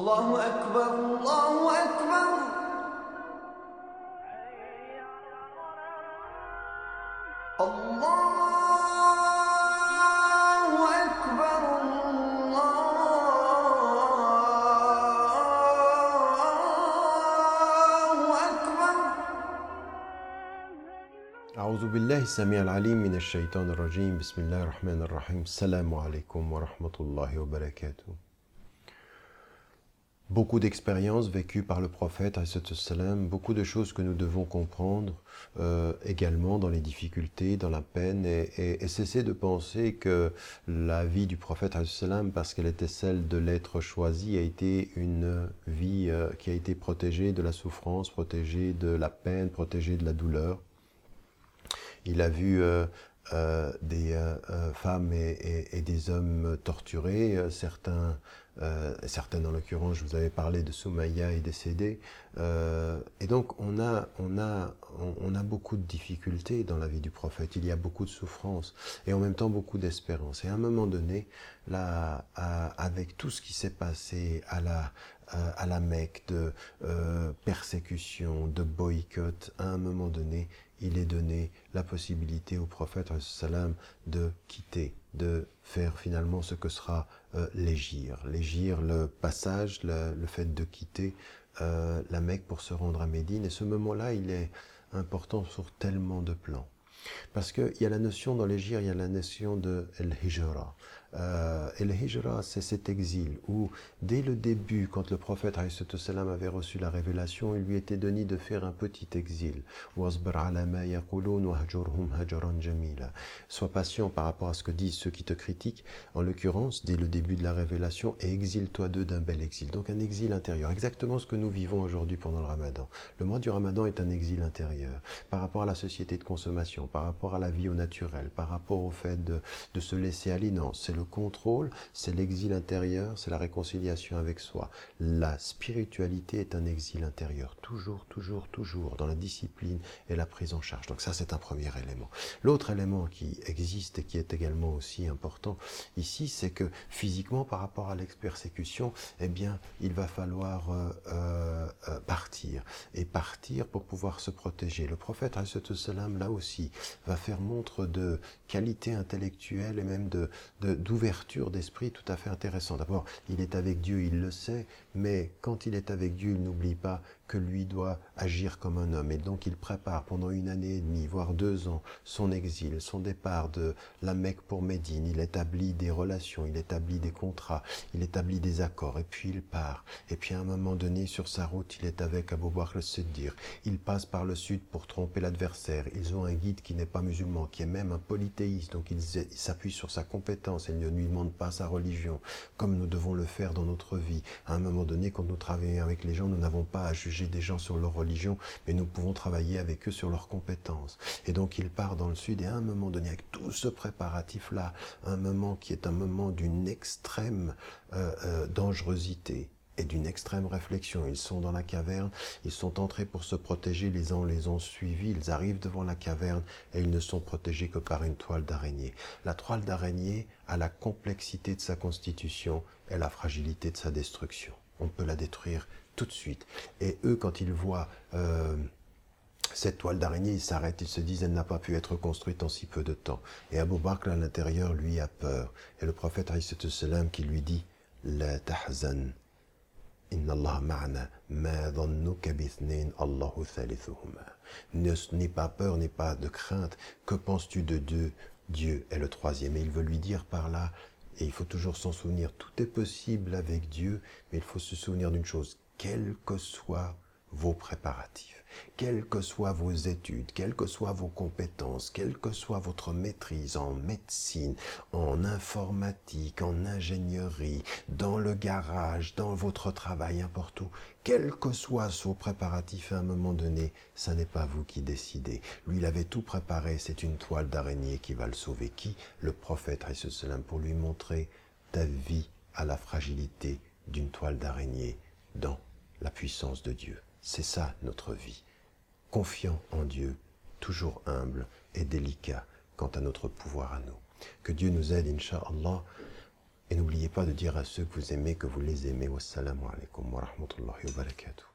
الله أكبر الله أكبر. الله أكبر الله أكبر. أعوذ بالله السميع العليم من الشيطان الرجيم. بسم الله الرحمن الرحيم. السلام عليكم ورحمة الله وبركاته. Beaucoup d'expériences vécues par le prophète, beaucoup de choses que nous devons comprendre euh, également dans les difficultés, dans la peine, et, cesser de penser que la vie du prophète, parce qu'elle était celle de l'être choisi, a été une vie euh, qui a été protégée de la souffrance, protégée de la peine, protégée de la douleur. Il a vu euh, des femmes et, des hommes torturés, certains, euh, certaines en l'occurrence, je vous avais parlé de Soumaya est décédée. Euh, et donc on a, on, a, on, a beaucoup de difficultés dans la vie du prophète, il y a beaucoup de souffrance et en même temps beaucoup d'espérance. Et à un moment donné, là, avec tout ce qui s'est passé à la, à à la Mecque, de euh, persécution, de boycott, à un moment donné, il est donné la possibilité au prophète salam de quitter, de faire finalement ce que sera euh, l'égir. L'égir, le passage, le, le fait de quitter euh, la Mecque pour se rendre à Médine. Et ce moment-là, il est important sur tellement de plans. Parce qu'il y a la notion dans l'égir, il y a la notion de el-hijra. Euh, et le hijra, c'est cet exil où, dès le début, quand le prophète avait reçu la révélation, il lui était donné de faire un petit exil. Sois patient par rapport à ce que disent ceux qui te critiquent, en l'occurrence, dès le début de la révélation, et exile-toi d'eux d'un bel exil. Donc un exil intérieur, exactement ce que nous vivons aujourd'hui pendant le ramadan. Le mois du ramadan est un exil intérieur, par rapport à la société de consommation, par rapport à la vie au naturel, par rapport au fait de, se laisser à l'inance. C'est le contrôle, c'est l'exil intérieur, c'est la réconciliation avec soi. La spiritualité est un exil intérieur, toujours, toujours, toujours, dans la discipline et la prise en charge. Donc ça, c'est un premier élément. L'autre élément qui existe et qui est également aussi important ici, c'est que physiquement, par rapport à l'expersécution, eh bien, il va falloir euh, euh, euh, partir. Et partir pour pouvoir se protéger. Le prophète, là aussi, va faire montre de qualité intellectuelle et même de de- d'ouverture d'esprit tout à fait intéressant. D'abord, il est avec Dieu, il le sait, mais quand il est avec Dieu, il n'oublie pas que lui doit agir comme un homme. Et donc il prépare pendant une année et demie, voire deux ans, son exil, son départ de la Mecque pour Médine. Il établit des relations, il établit des contrats, il établit des accords, et puis il part. Et puis à un moment donné, sur sa route, il est avec Abu Bakr al-Siddiq. Il passe par le sud pour tromper l'adversaire. Ils ont un guide qui n'est pas musulman, qui est même un polythéiste, donc ils ils s'appuient sur sa compétence et ne lui demandent pas sa religion, comme nous devons le faire dans notre vie. À un moment donné, quand nous travaillons avec les gens, nous n'avons pas à juger des gens sur leur religion, mais nous pouvons travailler avec eux sur leurs compétences. Et donc il part dans le sud et à un moment donné, avec tout ce préparatif-là, un moment qui est un moment d'une extrême euh, euh, dangerosité, et d'une extrême réflexion. Ils sont dans la caverne, ils sont entrés pour se protéger, les uns les ont suivis, ils arrivent devant la caverne et ils ne sont protégés que par une toile d'araignée. La toile d'araignée a la complexité de sa constitution et la fragilité de sa destruction. On peut la détruire tout de suite. Et eux, quand ils voient... euh, cette toile d'araignée, ils s'arrêtent, ils se disent, elle n'a pas pu être construite en si peu de temps. Et Abu Bakr, à l'intérieur, lui, a peur. Et le prophète, salam, qui lui dit, La tahzan, Inna Allah ma'ana, ma dhannuka bithnain, Allahu thalithuhuma. N'aie pas peur, n'aie pas de crainte. Que penses-tu de Dieu Dieu est le troisième. Et il veut lui dire par là, et il faut toujours s'en souvenir, tout est possible avec Dieu, mais il faut se souvenir d'une chose, quels que soient vos préparatifs, quelles que soient vos études, quelles que soient vos compétences, quelle que soit votre maîtrise en médecine, en informatique, en ingénierie, dans le garage, dans votre travail, n'importe où, quels que soient vos préparatifs à un moment donné, ça n'est pas vous qui décidez. Lui, il avait tout préparé, c'est une toile d'araignée qui va le sauver. Qui Le prophète, pour lui montrer ta vie à la fragilité d'une toile d'araignée dans la puissance de Dieu. C'est ça notre vie. Confiant en Dieu, toujours humble et délicat quant à notre pouvoir à nous. Que Dieu nous aide, Inch'Allah, Et n'oubliez pas de dire à ceux que vous aimez que vous les aimez. Wassalamu alaikum wa rahmatullahi wa barakatuh.